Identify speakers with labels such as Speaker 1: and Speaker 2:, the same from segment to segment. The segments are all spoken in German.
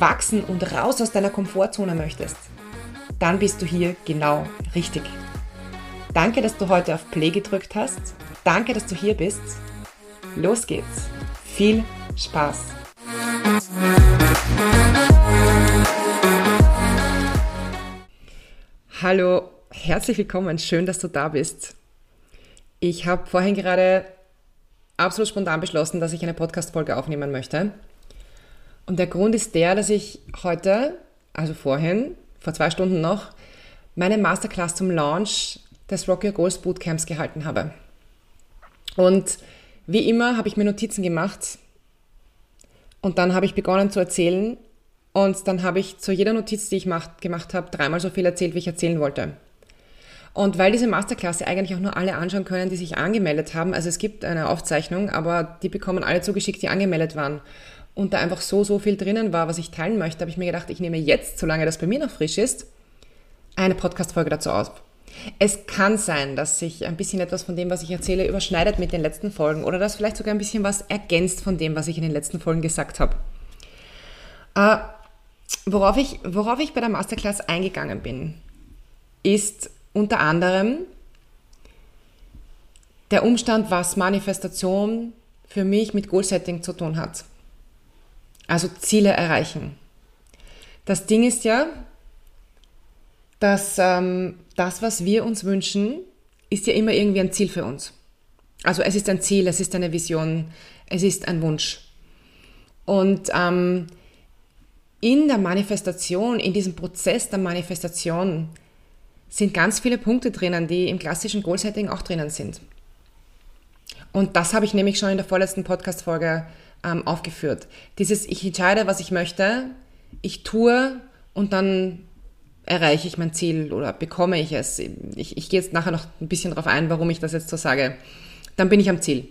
Speaker 1: wachsen und raus aus deiner Komfortzone möchtest, dann bist du hier genau richtig. Danke, dass du heute auf Play gedrückt hast. Danke, dass du hier bist. Los geht's. Viel Spaß. Hallo, herzlich willkommen. Schön, dass du da bist. Ich habe vorhin gerade absolut spontan beschlossen, dass ich eine Podcast-Folge aufnehmen möchte. Und der Grund ist der, dass ich heute, also vorhin, vor zwei Stunden noch, meine Masterclass zum Launch des Rock Your Goals Bootcamps gehalten habe. Und wie immer habe ich mir Notizen gemacht und dann habe ich begonnen zu erzählen und dann habe ich zu jeder Notiz, die ich gemacht habe, dreimal so viel erzählt, wie ich erzählen wollte. Und weil diese Masterklasse eigentlich auch nur alle anschauen können, die sich angemeldet haben, also es gibt eine Aufzeichnung, aber die bekommen alle zugeschickt, die angemeldet waren und da einfach so, so viel drinnen war, was ich teilen möchte, habe ich mir gedacht, ich nehme jetzt, solange das bei mir noch frisch ist, eine Podcast-Folge dazu auf. Es kann sein, dass sich ein bisschen etwas von dem, was ich erzähle, überschneidet mit den letzten Folgen oder dass vielleicht sogar ein bisschen was ergänzt von dem, was ich in den letzten Folgen gesagt habe. Äh, worauf, ich, worauf ich bei der Masterclass eingegangen bin, ist unter anderem der Umstand, was Manifestation für mich mit Goal-Setting zu tun hat. Also Ziele erreichen. Das Ding ist ja, dass ähm, das, was wir uns wünschen, ist ja immer irgendwie ein Ziel für uns. Also es ist ein Ziel, es ist eine Vision, es ist ein Wunsch. Und ähm, in der Manifestation, in diesem Prozess der Manifestation sind ganz viele Punkte drinnen, die im klassischen Goal-Setting auch drinnen sind. Und das habe ich nämlich schon in der vorletzten Podcast-Folge ähm, aufgeführt. Dieses, ich entscheide, was ich möchte, ich tue und dann erreiche ich mein Ziel oder bekomme ich es. Ich, ich gehe jetzt nachher noch ein bisschen darauf ein, warum ich das jetzt so sage. Dann bin ich am Ziel.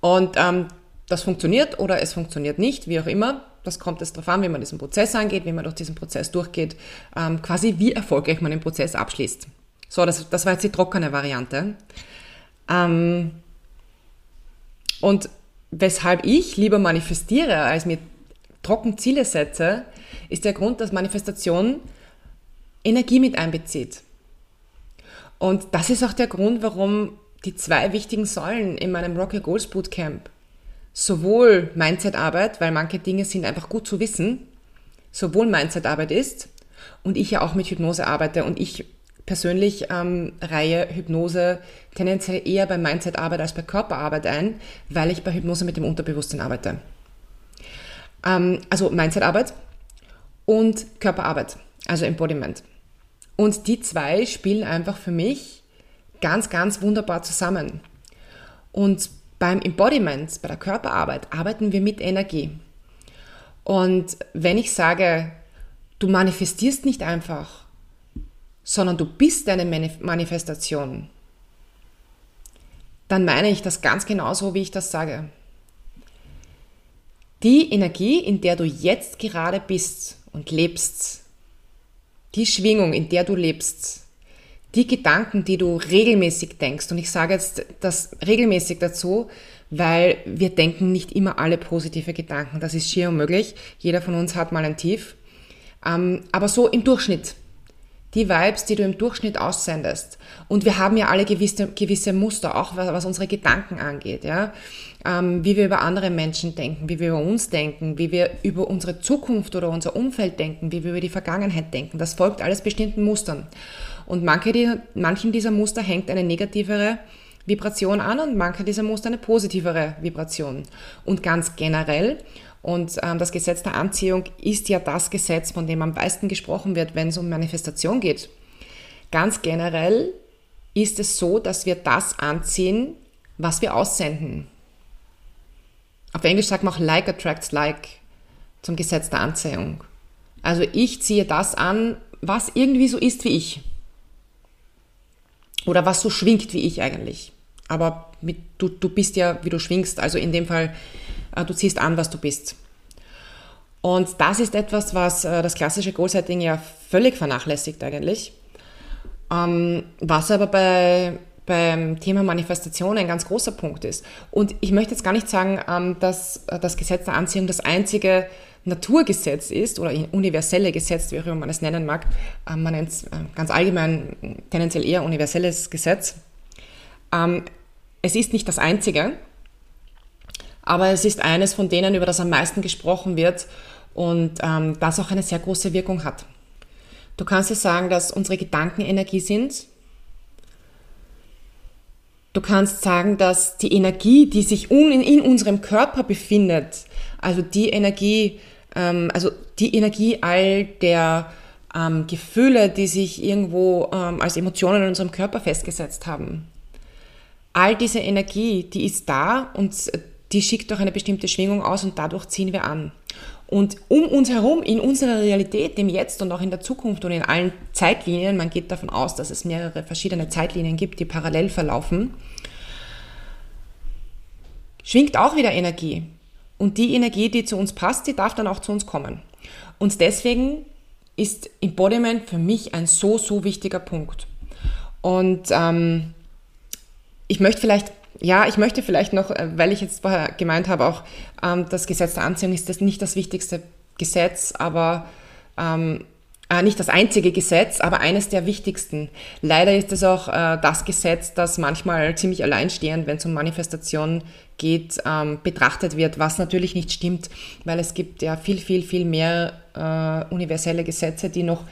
Speaker 1: Und ähm, das funktioniert oder es funktioniert nicht, wie auch immer. Das kommt jetzt darauf an, wie man diesen Prozess angeht, wie man durch diesen Prozess durchgeht, ähm, quasi wie erfolgreich man den Prozess abschließt. So, das, das war jetzt die trockene Variante. Ähm, und weshalb ich lieber manifestiere, als mir trocken Ziele setze, ist der Grund, dass Manifestation Energie mit einbezieht. Und das ist auch der Grund, warum die zwei wichtigen Säulen in meinem Rock Your Goals Bootcamp sowohl Mindset-Arbeit, weil manche Dinge sind einfach gut zu wissen, sowohl Mindset-Arbeit ist und ich ja auch mit Hypnose arbeite und ich persönlich ähm, reihe Hypnose tendenziell eher bei Mindset-Arbeit als bei Körperarbeit ein, weil ich bei Hypnose mit dem Unterbewusstsein arbeite. Ähm, also Mindset-Arbeit und Körperarbeit, also Embodiment. Und die zwei spielen einfach für mich ganz, ganz wunderbar zusammen. Und beim Embodiment, bei der Körperarbeit, arbeiten wir mit Energie. Und wenn ich sage, du manifestierst nicht einfach, sondern du bist deine Manifestation, dann meine ich das ganz genauso, wie ich das sage. Die Energie, in der du jetzt gerade bist und lebst, die Schwingung, in der du lebst, die Gedanken, die du regelmäßig denkst, und ich sage jetzt das regelmäßig dazu, weil wir denken nicht immer alle positive Gedanken. Das ist schier unmöglich. Jeder von uns hat mal ein Tief. Ähm, aber so im Durchschnitt. Die Vibes, die du im Durchschnitt aussendest. Und wir haben ja alle gewisse, gewisse Muster, auch was, was unsere Gedanken angeht. Ja? Ähm, wie wir über andere Menschen denken, wie wir über uns denken, wie wir über unsere Zukunft oder unser Umfeld denken, wie wir über die Vergangenheit denken. Das folgt alles bestimmten Mustern. Und manche, die, manchen dieser Muster hängt eine negativere Vibration an und manche dieser Muster eine positivere Vibration. Und ganz generell, und ähm, das Gesetz der Anziehung ist ja das Gesetz, von dem am meisten gesprochen wird, wenn es um Manifestation geht. Ganz generell ist es so, dass wir das anziehen, was wir aussenden. Auf Englisch sagt man auch like attracts like. zum Gesetz der Anziehung. Also ich ziehe das an, was irgendwie so ist wie ich. Oder was so schwingt wie ich eigentlich. Aber mit, du, du bist ja, wie du schwingst. Also in dem Fall, du ziehst an, was du bist. Und das ist etwas, was äh, das klassische Goal-Setting ja völlig vernachlässigt eigentlich. Ähm, was aber bei, beim Thema Manifestation ein ganz großer Punkt ist. Und ich möchte jetzt gar nicht sagen, ähm, dass äh, das Gesetz der Anziehung das einzige Naturgesetz ist oder universelle Gesetz, wie auch immer man es nennen mag. Ähm, man nennt es äh, ganz allgemein tendenziell eher universelles Gesetz. Es ist nicht das einzige, aber es ist eines von denen, über das am meisten gesprochen wird und ähm, das auch eine sehr große Wirkung hat. Du kannst dir sagen, dass unsere Gedanken Energie sind. Du kannst sagen, dass die Energie, die sich in unserem Körper befindet, also die Energie, ähm, also die Energie all der ähm, Gefühle, die sich irgendwo ähm, als Emotionen in unserem Körper festgesetzt haben. All diese Energie, die ist da und die schickt doch eine bestimmte Schwingung aus und dadurch ziehen wir an. Und um uns herum, in unserer Realität, im Jetzt und auch in der Zukunft und in allen Zeitlinien, man geht davon aus, dass es mehrere verschiedene Zeitlinien gibt, die parallel verlaufen, schwingt auch wieder Energie. Und die Energie, die zu uns passt, die darf dann auch zu uns kommen. Und deswegen ist Embodiment für mich ein so, so wichtiger Punkt. Und ähm, ich möchte vielleicht, ja, ich möchte vielleicht noch, äh, weil ich jetzt vorher gemeint habe, auch ähm, das Gesetz der Anziehung ist das nicht das wichtigste Gesetz, aber ähm, äh, nicht das einzige Gesetz, aber eines der wichtigsten. Leider ist es auch äh, das Gesetz, das manchmal ziemlich alleinstehend, wenn es um Manifestation geht, ähm, betrachtet wird, was natürlich nicht stimmt, weil es gibt ja viel, viel, viel mehr äh, universelle Gesetze, die noch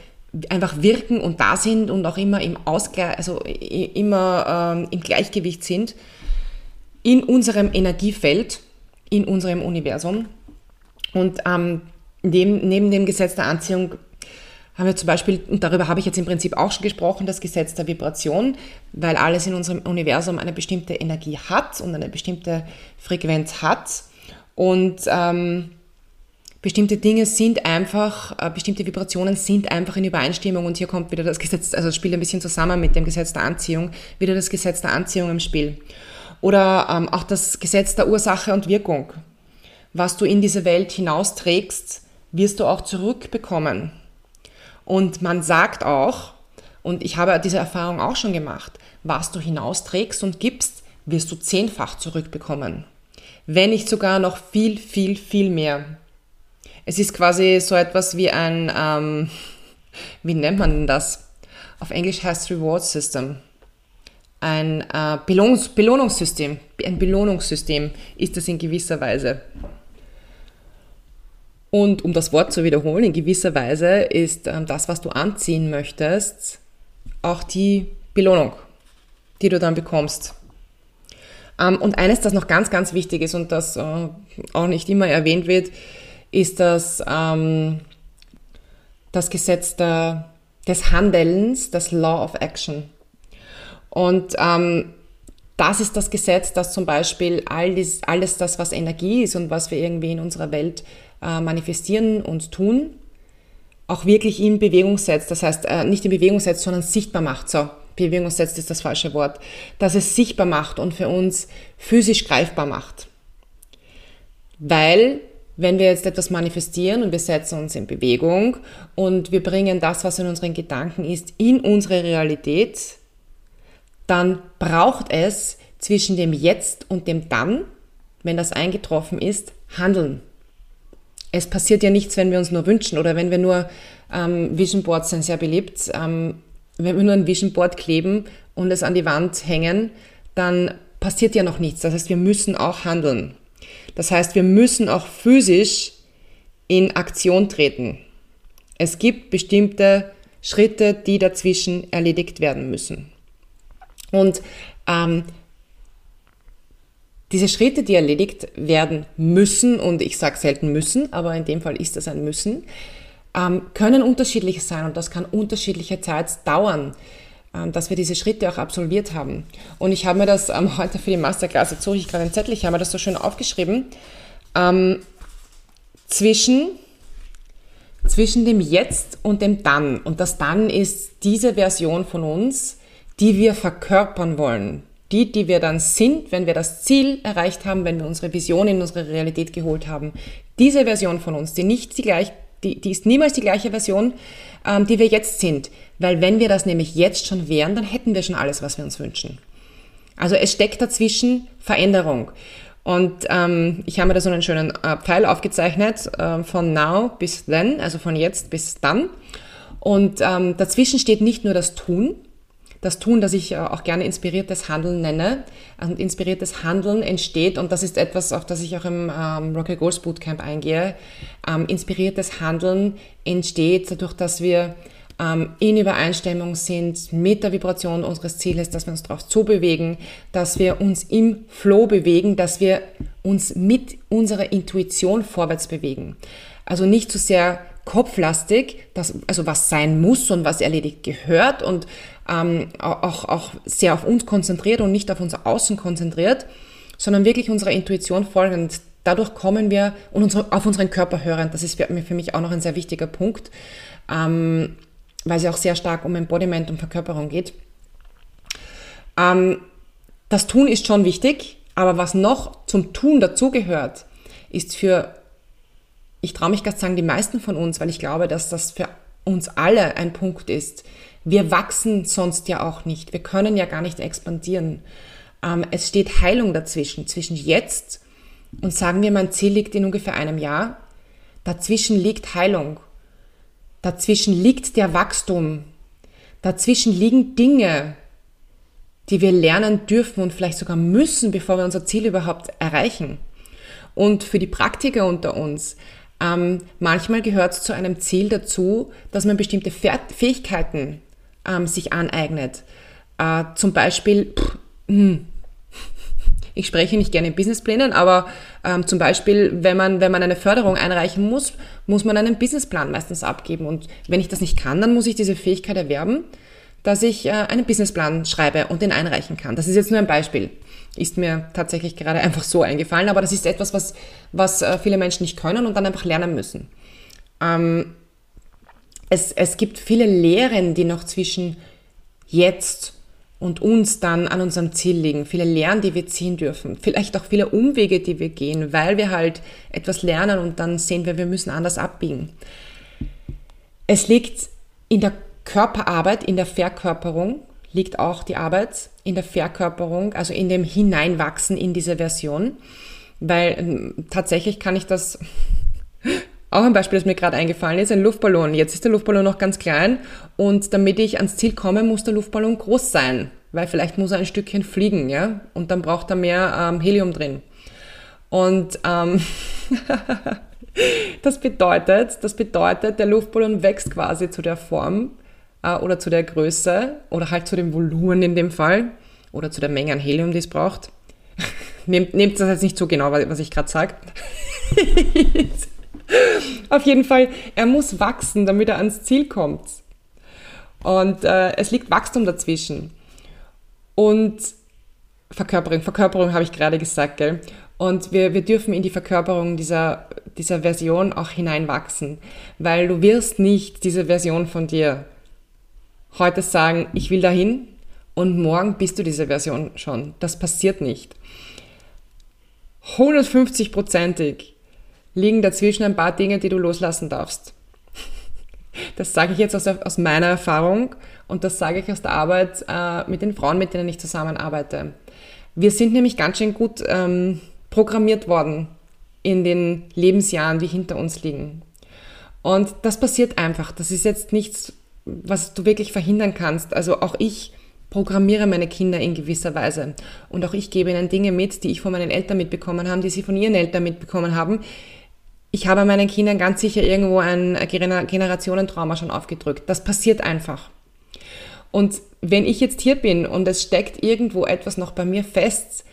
Speaker 1: einfach wirken und da sind und auch immer im Ausgleich, also immer ähm, im Gleichgewicht sind in unserem Energiefeld, in unserem Universum. Und ähm, neben, neben dem Gesetz der Anziehung haben wir zum Beispiel, und darüber habe ich jetzt im Prinzip auch schon gesprochen, das Gesetz der Vibration, weil alles in unserem Universum eine bestimmte Energie hat und eine bestimmte Frequenz hat. Und ähm, bestimmte Dinge sind einfach, äh, bestimmte Vibrationen sind einfach in Übereinstimmung und hier kommt wieder das Gesetz, also das spielt ein bisschen zusammen mit dem Gesetz der Anziehung, wieder das Gesetz der Anziehung im Spiel. Oder ähm, auch das Gesetz der Ursache und Wirkung. Was du in diese Welt hinausträgst, wirst du auch zurückbekommen. Und man sagt auch, und ich habe diese Erfahrung auch schon gemacht, was du hinausträgst und gibst, wirst du zehnfach zurückbekommen. Wenn nicht sogar noch viel, viel, viel mehr. Es ist quasi so etwas wie ein, ähm, wie nennt man denn das? Auf Englisch heißt Reward System. Ein äh, Belohnungs Belohnungssystem. Ein Belohnungssystem ist das in gewisser Weise. Und um das Wort zu wiederholen, in gewisser Weise ist ähm, das, was du anziehen möchtest, auch die Belohnung, die du dann bekommst. Ähm, und eines, das noch ganz, ganz wichtig ist und das äh, auch nicht immer erwähnt wird, ist das, ähm, das Gesetz der, des Handelns, das Law of Action. Und ähm, das ist das Gesetz, das zum Beispiel all dies, alles das, was Energie ist und was wir irgendwie in unserer Welt äh, manifestieren und tun, auch wirklich in Bewegung setzt. Das heißt, äh, nicht in Bewegung setzt, sondern sichtbar macht. So, Bewegung setzt ist das falsche Wort. Dass es sichtbar macht und für uns physisch greifbar macht. Weil, wenn wir jetzt etwas manifestieren und wir setzen uns in Bewegung und wir bringen das, was in unseren Gedanken ist, in unsere Realität, dann braucht es zwischen dem Jetzt und dem Dann, wenn das eingetroffen ist, Handeln es passiert ja nichts, wenn wir uns nur wünschen oder wenn wir nur ähm, Vision Boards sind sehr beliebt. Ähm, wenn wir nur ein Vision Board kleben und es an die Wand hängen, dann passiert ja noch nichts. Das heißt, wir müssen auch handeln. Das heißt, wir müssen auch physisch in Aktion treten. Es gibt bestimmte Schritte, die dazwischen erledigt werden müssen. Und ähm, diese Schritte, die erledigt werden müssen, und ich sage selten müssen, aber in dem Fall ist das ein Müssen, ähm, können unterschiedlich sein und das kann unterschiedliche Zeit dauern, ähm, dass wir diese Schritte auch absolviert haben. Und ich habe mir das ähm, heute für die Masterclass, jetzt suche ich gerade einen Zettel, ich habe mir das so schön aufgeschrieben. zwischen, zwischen dem Jetzt und dem Dann. Und das Dann ist diese Version von uns, die wir verkörpern wollen. Die, die wir dann sind, wenn wir das Ziel erreicht haben, wenn wir unsere Vision in unsere Realität geholt haben. Diese Version von uns, die nicht die gleich, die, die ist niemals die gleiche Version, ähm, die wir jetzt sind. Weil wenn wir das nämlich jetzt schon wären, dann hätten wir schon alles, was wir uns wünschen. Also es steckt dazwischen Veränderung. Und ähm, ich habe mir da so einen schönen äh, Pfeil aufgezeichnet, äh, von now bis then, also von jetzt bis dann. Und ähm, dazwischen steht nicht nur das Tun, das Tun, das ich äh, auch gerne inspiriertes Handeln nenne. Und inspiriertes Handeln entsteht, und das ist etwas, auf das ich auch im ähm, Rocket Goals Bootcamp eingehe, ähm, inspiriertes Handeln entsteht dadurch, dass wir ähm, in Übereinstimmung sind mit der Vibration unseres Zieles, dass wir uns darauf zubewegen, dass wir uns im Flow bewegen, dass wir uns mit unserer Intuition vorwärts bewegen. Also nicht zu so sehr kopflastig, das, also was sein muss und was erledigt gehört und ähm, auch, auch sehr auf uns konzentriert und nicht auf unser Außen konzentriert, sondern wirklich unserer Intuition folgend. Dadurch kommen wir und unsere, auf unseren Körper hören. Das ist für mich auch noch ein sehr wichtiger Punkt. Ähm, weil es ja auch sehr stark um Embodiment und Verkörperung geht. Ähm, das Tun ist schon wichtig, aber was noch zum Tun dazugehört, ist für, ich traue mich gerade sagen, die meisten von uns, weil ich glaube, dass das für uns alle ein Punkt ist. Wir wachsen sonst ja auch nicht. Wir können ja gar nicht expandieren. Ähm, es steht Heilung dazwischen, zwischen jetzt und sagen wir, mein Ziel liegt in ungefähr einem Jahr. Dazwischen liegt Heilung. Dazwischen liegt der Wachstum. Dazwischen liegen Dinge, die wir lernen dürfen und vielleicht sogar müssen, bevor wir unser Ziel überhaupt erreichen. Und für die Praktiker unter uns, ähm, manchmal gehört es zu einem Ziel dazu, dass man bestimmte Fähigkeiten ähm, sich aneignet. Äh, zum Beispiel, pff, hm, ich spreche nicht gerne in Businessplänen, aber ähm, zum Beispiel, wenn man, wenn man eine Förderung einreichen muss, muss man einen Businessplan meistens abgeben. Und wenn ich das nicht kann, dann muss ich diese Fähigkeit erwerben, dass ich äh, einen Businessplan schreibe und den einreichen kann. Das ist jetzt nur ein Beispiel. Ist mir tatsächlich gerade einfach so eingefallen, aber das ist etwas, was, was äh, viele Menschen nicht können und dann einfach lernen müssen. Ähm, es, es gibt viele Lehren, die noch zwischen jetzt und uns dann an unserem Ziel liegen, viele Lernen, die wir ziehen dürfen, vielleicht auch viele Umwege, die wir gehen, weil wir halt etwas lernen und dann sehen wir, wir müssen anders abbiegen. Es liegt in der Körperarbeit, in der Verkörperung, liegt auch die Arbeit in der Verkörperung, also in dem Hineinwachsen in diese Version, weil ähm, tatsächlich kann ich das auch ein Beispiel, das mir gerade eingefallen ist, ein Luftballon. Jetzt ist der Luftballon noch ganz klein und damit ich ans Ziel komme, muss der Luftballon groß sein, weil vielleicht muss er ein Stückchen fliegen, ja, und dann braucht er mehr ähm, Helium drin. Und ähm, das bedeutet, das bedeutet, der Luftballon wächst quasi zu der Form äh, oder zu der Größe oder halt zu dem Volumen in dem Fall oder zu der Menge an Helium, die es braucht. nehmt, nehmt das jetzt nicht so genau, was ich gerade sage. Auf jeden Fall, er muss wachsen, damit er ans Ziel kommt. Und äh, es liegt Wachstum dazwischen. Und Verkörperung, Verkörperung habe ich gerade gesagt, gell? Und wir, wir dürfen in die Verkörperung dieser, dieser Version auch hineinwachsen, weil du wirst nicht diese Version von dir heute sagen, ich will dahin und morgen bist du diese Version schon. Das passiert nicht. 150-prozentig liegen dazwischen ein paar Dinge, die du loslassen darfst. Das sage ich jetzt aus, aus meiner Erfahrung und das sage ich aus der Arbeit äh, mit den Frauen, mit denen ich zusammenarbeite. Wir sind nämlich ganz schön gut ähm, programmiert worden in den Lebensjahren, die hinter uns liegen. Und das passiert einfach. Das ist jetzt nichts, was du wirklich verhindern kannst. Also auch ich programmiere meine Kinder in gewisser Weise. Und auch ich gebe ihnen Dinge mit, die ich von meinen Eltern mitbekommen habe, die sie von ihren Eltern mitbekommen haben, ich habe meinen Kindern ganz sicher irgendwo ein Generationentrauma schon aufgedrückt. Das passiert einfach. Und wenn ich jetzt hier bin und es steckt irgendwo etwas noch bei mir fest,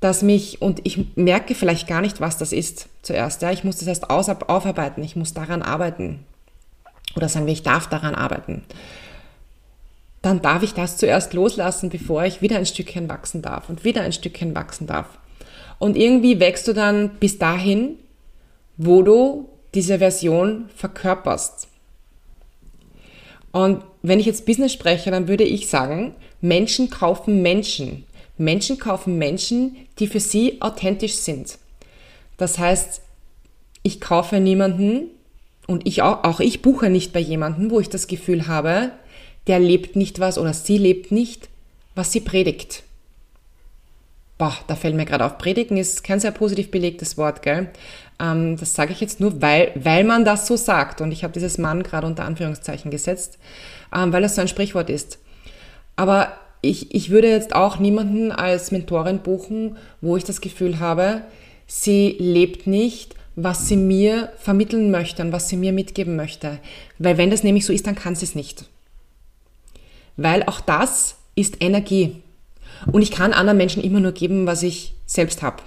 Speaker 1: dass mich, und ich merke vielleicht gar nicht, was das ist zuerst, ja, ich muss das erst aufarbeiten, ich muss daran arbeiten. Oder sagen wir, ich darf daran arbeiten. Dann darf ich das zuerst loslassen, bevor ich wieder ein Stückchen wachsen darf und wieder ein Stückchen wachsen darf. Und irgendwie wächst du dann bis dahin, wo du diese Version verkörperst. Und wenn ich jetzt Business spreche, dann würde ich sagen, Menschen kaufen Menschen. Menschen kaufen Menschen, die für sie authentisch sind. Das heißt, ich kaufe niemanden und ich auch, auch ich buche nicht bei jemandem, wo ich das Gefühl habe, der lebt nicht was oder sie lebt nicht, was sie predigt. Boah, da fällt mir gerade auf. Predigen ist kein sehr positiv belegtes Wort, gell? Ähm, das sage ich jetzt nur, weil, weil man das so sagt. Und ich habe dieses Mann gerade unter Anführungszeichen gesetzt, ähm, weil das so ein Sprichwort ist. Aber ich, ich würde jetzt auch niemanden als Mentorin buchen, wo ich das Gefühl habe, sie lebt nicht, was sie mir vermitteln möchte und was sie mir mitgeben möchte. Weil wenn das nämlich so ist, dann kann sie es nicht. Weil auch das ist Energie. Und ich kann anderen Menschen immer nur geben, was ich selbst habe.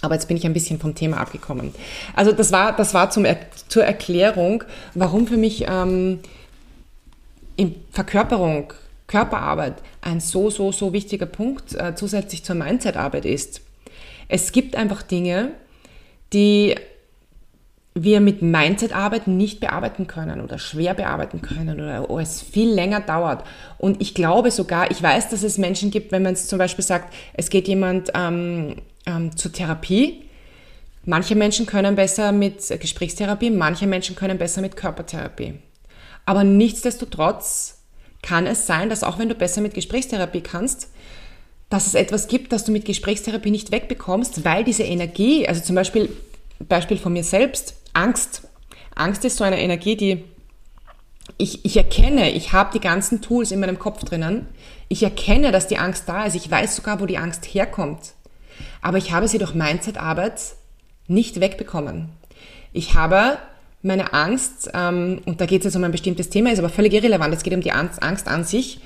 Speaker 1: Aber jetzt bin ich ein bisschen vom Thema abgekommen. Also das war, das war zum, zur Erklärung, warum für mich ähm, in Verkörperung, Körperarbeit ein so, so, so wichtiger Punkt äh, zusätzlich zur Mindset-Arbeit ist. Es gibt einfach Dinge, die wir mit Mindset-Arbeit nicht bearbeiten können oder schwer bearbeiten können oder oh, es viel länger dauert. Und ich glaube sogar, ich weiß, dass es Menschen gibt, wenn man es zum Beispiel sagt, es geht jemand ähm, ähm, zur Therapie. Manche Menschen können besser mit Gesprächstherapie, manche Menschen können besser mit Körpertherapie. Aber nichtsdestotrotz kann es sein, dass auch wenn du besser mit Gesprächstherapie kannst, dass es etwas gibt, das du mit Gesprächstherapie nicht wegbekommst, weil diese Energie, also zum Beispiel, Beispiel von mir selbst, Angst. Angst ist so eine Energie, die ich, ich erkenne, ich habe die ganzen Tools in meinem Kopf drinnen. Ich erkenne, dass die Angst da ist. Ich weiß sogar, wo die Angst herkommt. Aber ich habe sie durch Mindset-Arbeit nicht wegbekommen. Ich habe meine Angst, ähm, und da geht es jetzt um ein bestimmtes Thema, ist aber völlig irrelevant, es geht um die Angst, Angst an sich,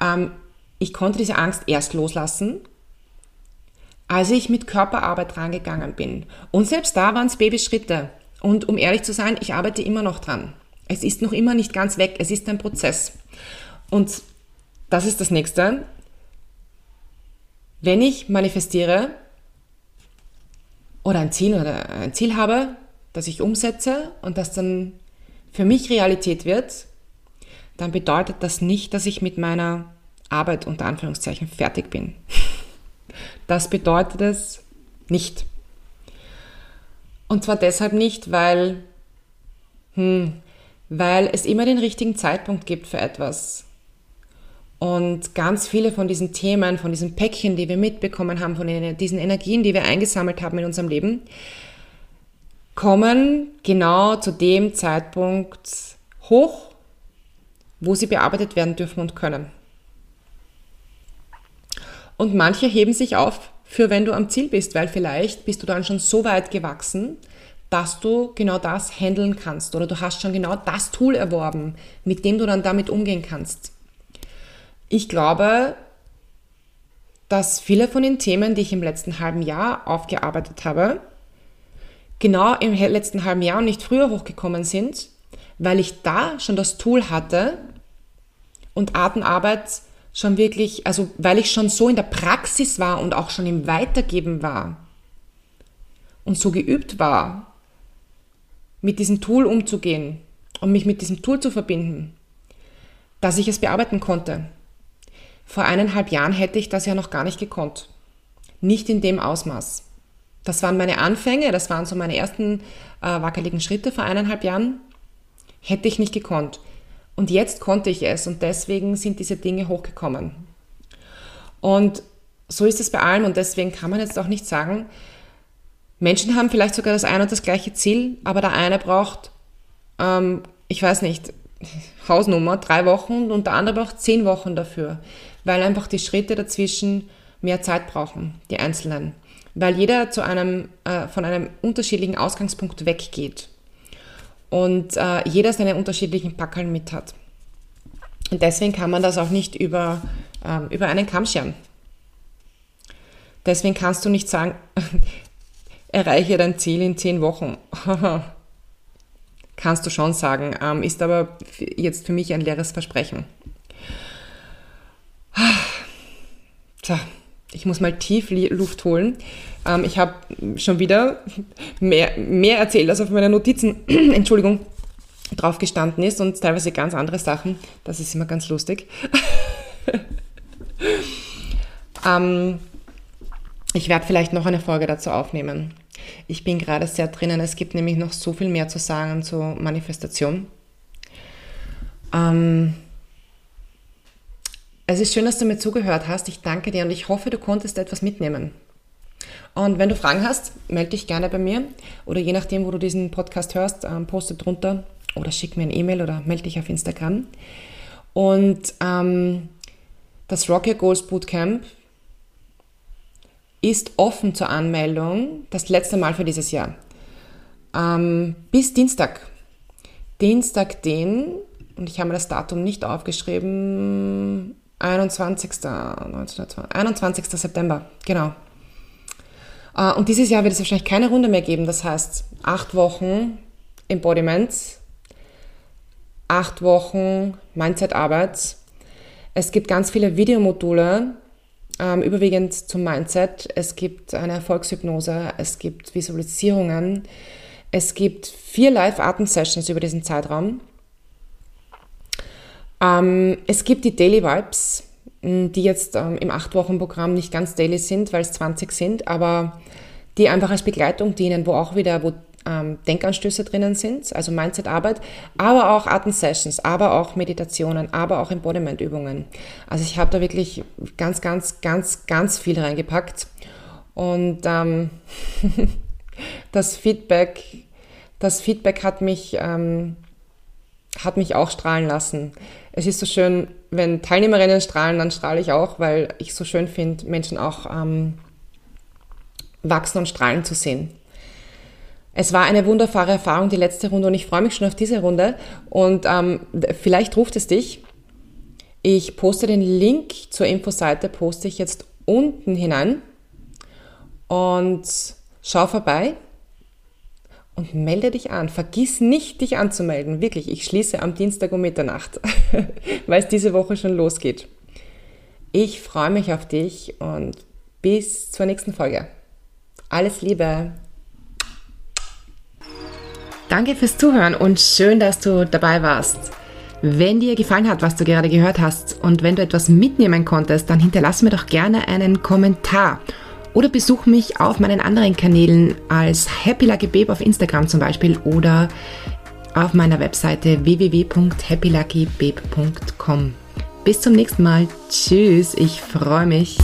Speaker 1: ähm, ich konnte diese Angst erst loslassen, als ich mit Körperarbeit rangegangen bin. Und selbst da waren es Babyschritte. Und um ehrlich zu sein, ich arbeite immer noch dran. Es ist noch immer nicht ganz weg. Es ist ein Prozess. Und das ist das nächste. Wenn ich manifestiere oder ein Ziel oder ein Ziel habe, das ich umsetze und das dann für mich Realität wird, dann bedeutet das nicht, dass ich mit meiner Arbeit unter Anführungszeichen fertig bin. Das bedeutet es nicht. Und zwar deshalb nicht, weil, hm, weil es immer den richtigen Zeitpunkt gibt für etwas. Und ganz viele von diesen Themen, von diesen Päckchen, die wir mitbekommen haben, von diesen Energien, die wir eingesammelt haben in unserem Leben, kommen genau zu dem Zeitpunkt hoch, wo sie bearbeitet werden dürfen und können. Und manche heben sich auf für wenn du am Ziel bist, weil vielleicht bist du dann schon so weit gewachsen, dass du genau das handeln kannst oder du hast schon genau das Tool erworben, mit dem du dann damit umgehen kannst. Ich glaube, dass viele von den Themen, die ich im letzten halben Jahr aufgearbeitet habe, genau im letzten halben Jahr und nicht früher hochgekommen sind, weil ich da schon das Tool hatte und Artenarbeit schon wirklich, also weil ich schon so in der Praxis war und auch schon im Weitergeben war und so geübt war, mit diesem Tool umzugehen und mich mit diesem Tool zu verbinden, dass ich es bearbeiten konnte. Vor eineinhalb Jahren hätte ich das ja noch gar nicht gekonnt. Nicht in dem Ausmaß. Das waren meine Anfänge, das waren so meine ersten äh, wackeligen Schritte vor eineinhalb Jahren. Hätte ich nicht gekonnt. Und jetzt konnte ich es und deswegen sind diese Dinge hochgekommen. Und so ist es bei allem und deswegen kann man jetzt auch nicht sagen, Menschen haben vielleicht sogar das eine und das gleiche Ziel, aber der eine braucht, ähm, ich weiß nicht, Hausnummer, drei Wochen und der andere braucht zehn Wochen dafür, weil einfach die Schritte dazwischen mehr Zeit brauchen, die einzelnen. Weil jeder zu einem, äh, von einem unterschiedlichen Ausgangspunkt weggeht und äh, jeder seine unterschiedlichen Packeln mit hat. Und deswegen kann man das auch nicht über, ähm, über einen Kamm scheren. Deswegen kannst du nicht sagen, erreiche dein Ziel in zehn Wochen. kannst du schon sagen, ähm, ist aber jetzt für mich ein leeres Versprechen. Tja, Ich muss mal tief Luft holen. Ähm, ich habe schon wieder mehr, mehr erzählt, als auf meinen Notizen, Entschuldigung, drauf gestanden ist und teilweise ganz andere Sachen. Das ist immer ganz lustig. ähm, ich werde vielleicht noch eine Folge dazu aufnehmen. Ich bin gerade sehr drinnen. Es gibt nämlich noch so viel mehr zu sagen zur Manifestation. Ähm, es ist schön, dass du mir zugehört hast. Ich danke dir und ich hoffe, du konntest etwas mitnehmen. Und wenn du Fragen hast, melde dich gerne bei mir oder je nachdem, wo du diesen Podcast hörst, ähm, poste drunter oder schick mir ein E-Mail oder melde dich auf Instagram. Und ähm, das Rock Your Goals Bootcamp ist offen zur Anmeldung, das letzte Mal für dieses Jahr. Ähm, bis Dienstag. Dienstag den, und ich habe mir das Datum nicht aufgeschrieben, 21. 21. September, genau. Äh, und dieses Jahr wird es wahrscheinlich keine Runde mehr geben. Das heißt, acht Wochen Embodiments, acht Wochen Mindset-Arbeit. Es gibt ganz viele Videomodule, ähm, überwiegend zum Mindset. Es gibt eine Erfolgshypnose, es gibt Visualisierungen, es gibt vier Live-Atem-Sessions über diesen Zeitraum. Ähm, es gibt die Daily Vibes, die jetzt ähm, im 8-Wochen-Programm nicht ganz daily sind, weil es 20 sind, aber die einfach als Begleitung dienen, wo auch wieder, wo ähm, Denkanstöße drinnen sind, also Mindset-Arbeit, aber auch Atem-Sessions, aber auch Meditationen, aber auch Embodiment-Übungen. Also ich habe da wirklich ganz, ganz, ganz, ganz viel reingepackt und ähm, das Feedback, das Feedback hat mich, ähm, hat mich auch strahlen lassen. Es ist so schön, wenn Teilnehmerinnen strahlen, dann strahle ich auch, weil ich so schön finde, Menschen auch ähm, wachsen und strahlen zu sehen. Es war eine wunderbare Erfahrung, die letzte Runde, und ich freue mich schon auf diese Runde. Und ähm, vielleicht ruft es dich. Ich poste den Link zur Infoseite, poste ich jetzt unten hinein. Und schau vorbei und melde dich an. Vergiss nicht, dich anzumelden. Wirklich, ich schließe am Dienstag um Mitternacht, weil es diese Woche schon losgeht. Ich freue mich auf dich und bis zur nächsten Folge. Alles Liebe! Danke fürs Zuhören und schön, dass du dabei warst. Wenn dir gefallen hat, was du gerade gehört hast und wenn du etwas mitnehmen konntest, dann hinterlass mir doch gerne einen Kommentar oder besuch mich auf meinen anderen Kanälen als Happy Lucky Babe auf Instagram zum Beispiel oder auf meiner Webseite www.happyluckybabe.com. Bis zum nächsten Mal. Tschüss, ich freue mich.